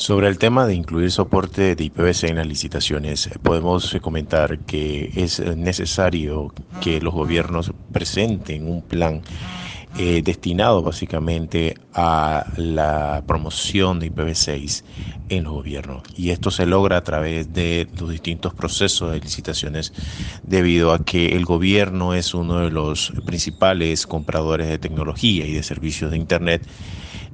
Sobre el tema de incluir soporte de IPv6 en las licitaciones, podemos comentar que es necesario que los gobiernos presenten un plan eh, destinado básicamente a la promoción de IPv6 en los gobiernos. Y esto se logra a través de los distintos procesos de licitaciones debido a que el gobierno es uno de los principales compradores de tecnología y de servicios de Internet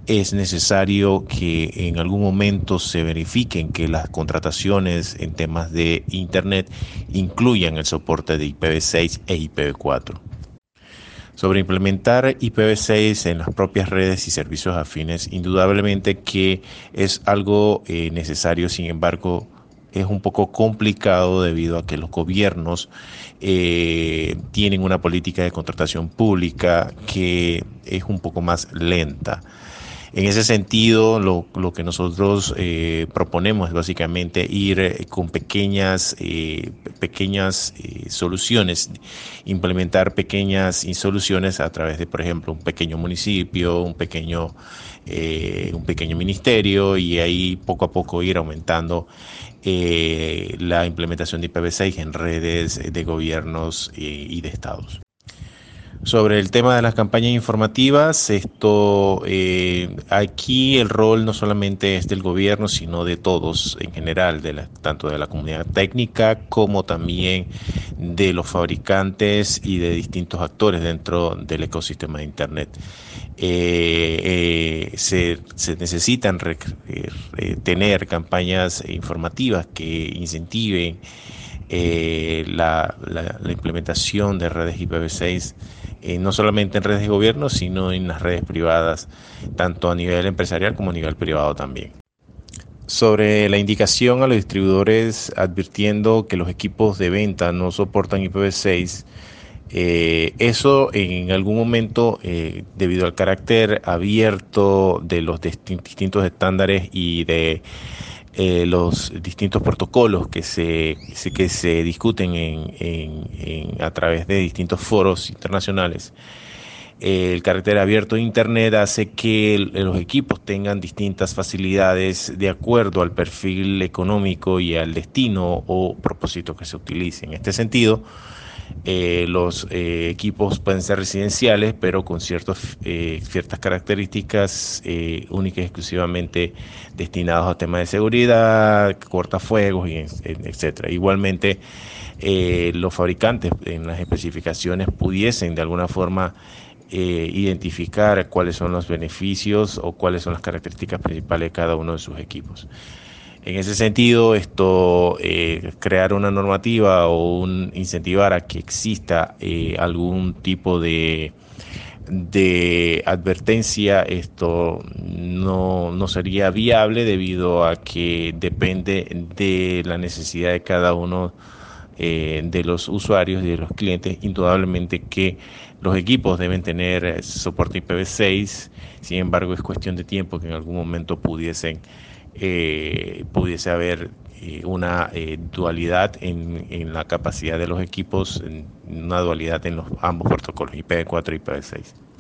es necesario que en algún momento se verifiquen que las contrataciones en temas de Internet incluyan el soporte de IPv6 e IPv4. Sobre implementar IPv6 en las propias redes y servicios afines, indudablemente que es algo eh, necesario, sin embargo, es un poco complicado debido a que los gobiernos eh, tienen una política de contratación pública que es un poco más lenta. En ese sentido, lo, que nosotros eh, proponemos es básicamente ir eh, con pequeñas, eh, pequeñas soluciones, implementar pequeñas soluciones a través de, por ejemplo, un pequeño municipio, un pequeño, un pequeño ministerio y ahí poco a poco ir aumentando la implementación de IPv6 en redes de gobiernos y de estados. Sobre el tema de las campañas informativas, esto eh, aquí el rol no solamente es del gobierno, sino de todos en general, de la, tanto de la comunidad técnica como también de los fabricantes y de distintos actores dentro del ecosistema de Internet. Eh, eh, se, necesitan tener campañas informativas que incentiven la, la implementación de redes IPv6 eh, no solamente en redes de gobierno, sino en las redes privadas, tanto a nivel empresarial como a nivel privado también. Sobre la indicación a los distribuidores advirtiendo que los equipos de venta no soportan IPv6, eh, eso en algún momento, eh, debido al carácter abierto de los distintos estándares y de eh, los distintos protocolos que se, que se discuten en, a través de distintos foros internacionales. el carácter abierto de Internet hace que los equipos tengan distintas facilidades de acuerdo al perfil económico y al destino o propósito que se utilice. En este sentido, eh, los eh, equipos pueden ser residenciales, pero con eh, ciertas características únicas y exclusivamente destinados a temas de seguridad, cortafuegos, y etcétera. Igualmente, los fabricantes en las especificaciones pudiesen de alguna forma identificar cuáles son los beneficios o cuáles son las características principales de cada uno de sus equipos. En ese sentido, esto eh, crear una normativa o un incentivar a que exista eh, algún tipo de, de advertencia, esto no, no, sería viable debido a que depende de la necesidad de cada uno eh, de los usuarios y de los clientes. Indudablemente que los equipos deben tener soporte IPv6, sin embargo es cuestión de tiempo que en algún momento pudiesen eh, pudiese haber eh, una eh, dualidad en, en, la capacidad de los equipos, una dualidad en los ambos protocolos IPv4 y IPv6.